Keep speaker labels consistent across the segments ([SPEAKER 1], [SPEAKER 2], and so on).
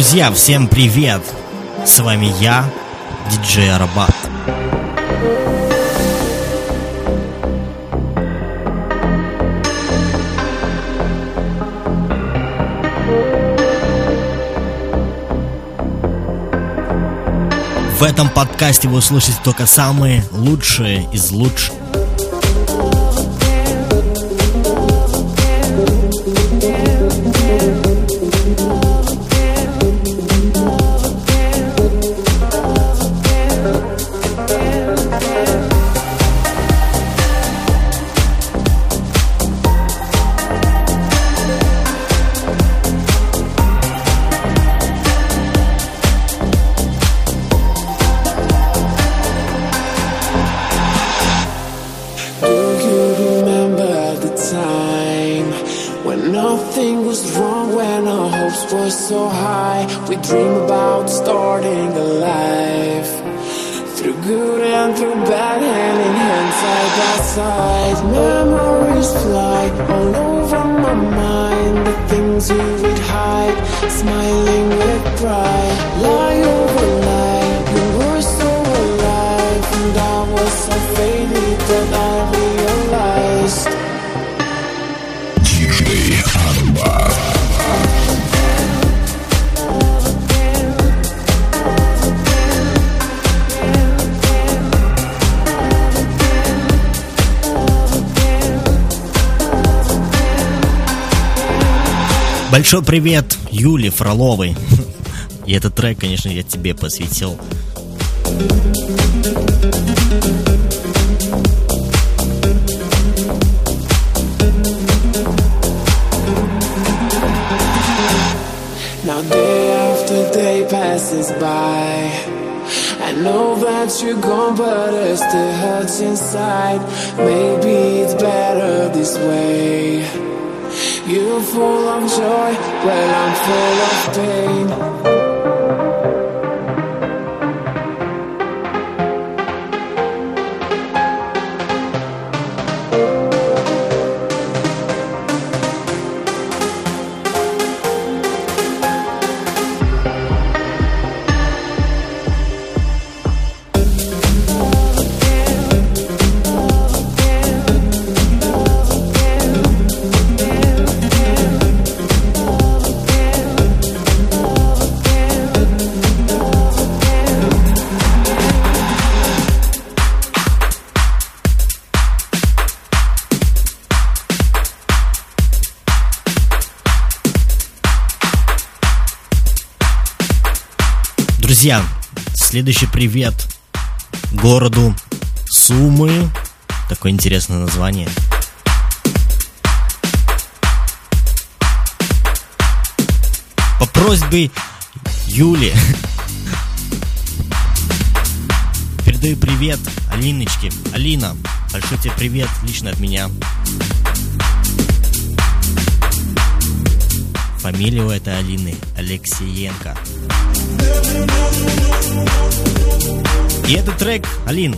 [SPEAKER 1] Друзья, всем привет! С вами я, диджей Арабат. В этом подкасте вы услышите только самые лучшие из лучших.
[SPEAKER 2] we're so high. We dream about starting a life. Through good and through bad, hand in hand, side by side. Memories fly all over my mind. The things you would hide, smiling with pride. Life
[SPEAKER 1] Большой привет Юле Фроловой. И этот трек, конечно, я тебе посвятил.
[SPEAKER 2] Now day after day passes by I know that you're gone but it still hurts inside Maybe it's better this way you're full of joy, well, I'm full of pain.
[SPEAKER 1] Друзья, следующий привет городу Сумы. Такое интересное название. По просьбе Юли передаю привет Алиночке. Алина, большой тебе привет лично от меня. Фамилия у этой Алины Алексеенко. И этот трек, Алин,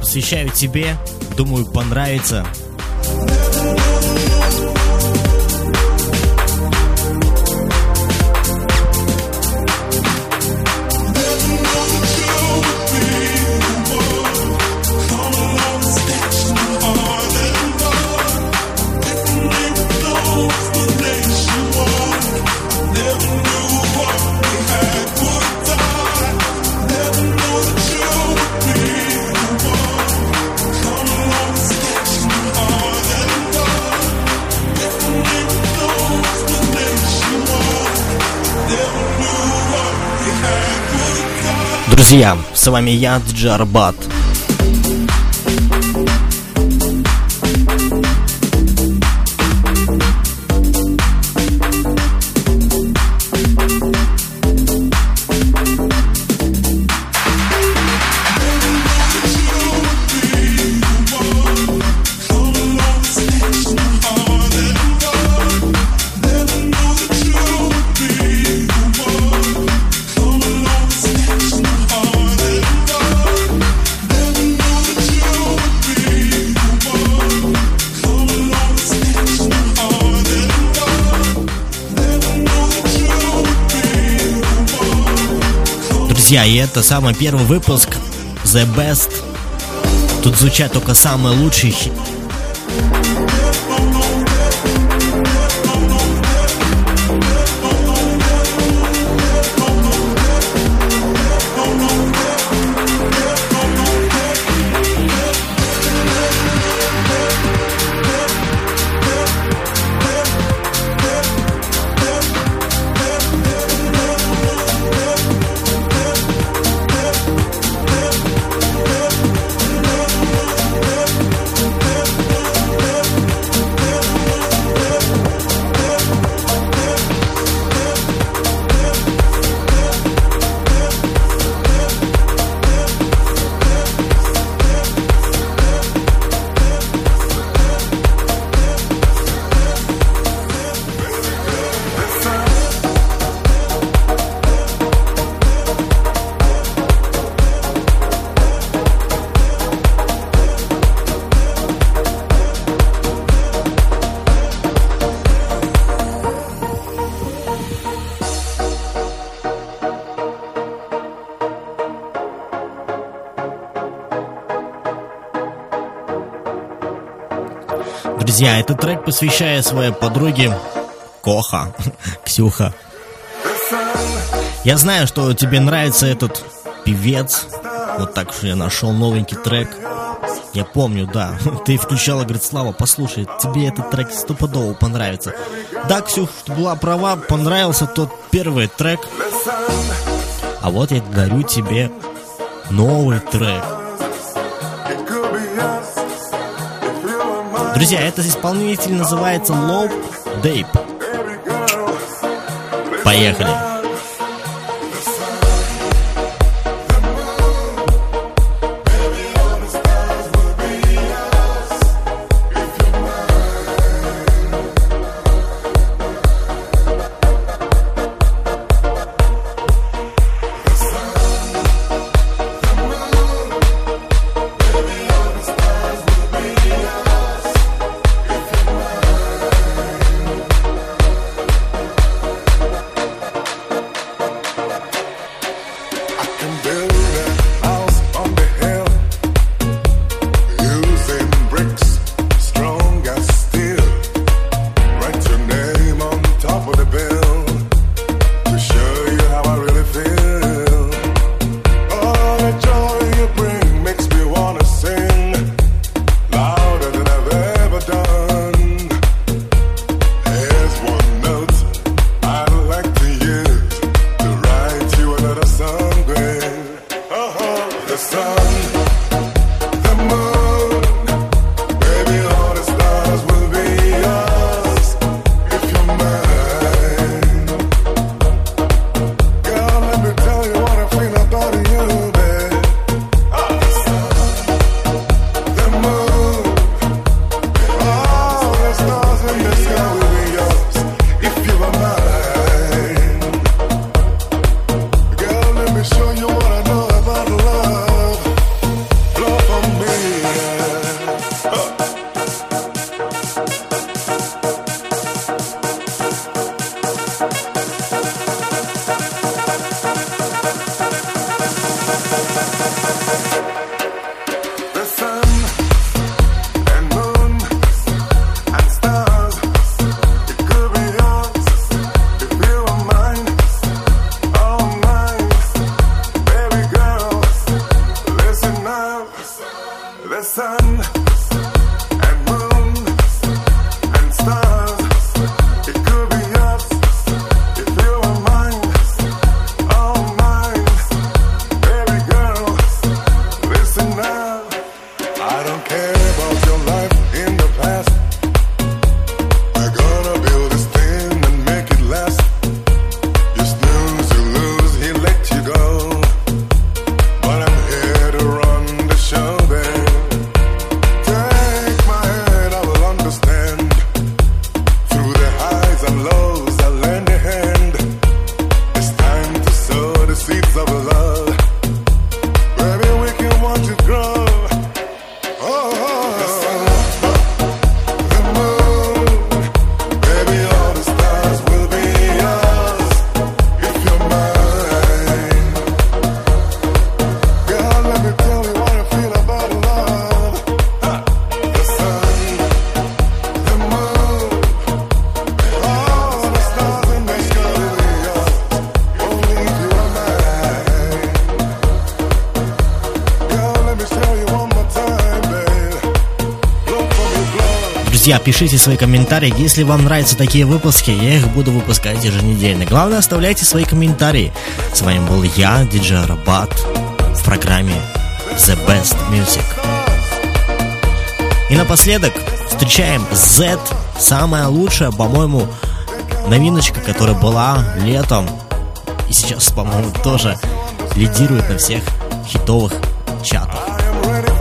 [SPEAKER 1] посвящаю тебе. Думаю, понравится. Друзья, с вами я, Джарбат. Друзья, и это самый первый выпуск The Best. Тут звучат только самые лучшие Друзья, этот трек посвящаю своей подруге Коха, Ксюха. Я знаю, что тебе нравится этот певец. Вот так что я нашел новенький трек. Я помню, да. Ты включала, говорит, Слава, послушай, тебе этот трек стопудово понравится. Да, Ксюх, ты была права, понравился тот первый трек. А вот я дарю тебе новый трек. Друзья, этот исполнитель называется Low Dape. Поехали!
[SPEAKER 3] Sorry. don't care.
[SPEAKER 1] Друзья, пишите свои комментарии. Если вам нравятся такие выпуски, я их буду выпускать еженедельно. Главное, оставляйте свои комментарии. С вами был я, диджей Рабат, в программе The Best Music. И напоследок встречаем Z, самая лучшая, по-моему, новиночка, которая была летом. И сейчас, по-моему, тоже лидирует на всех хитовых
[SPEAKER 3] чатах.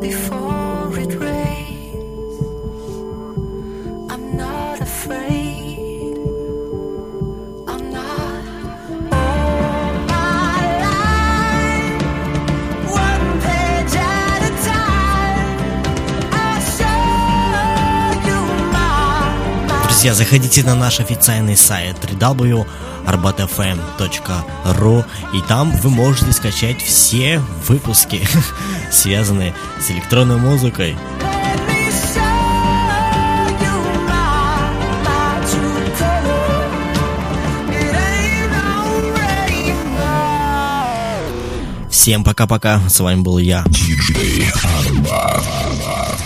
[SPEAKER 4] before.
[SPEAKER 1] Друзья, заходите на наш официальный сайт www.arbatfm.ru и там вы можете скачать все выпуски, связанные с электронной музыкой. Всем пока-пока, с вами был я. Диджей Арбат.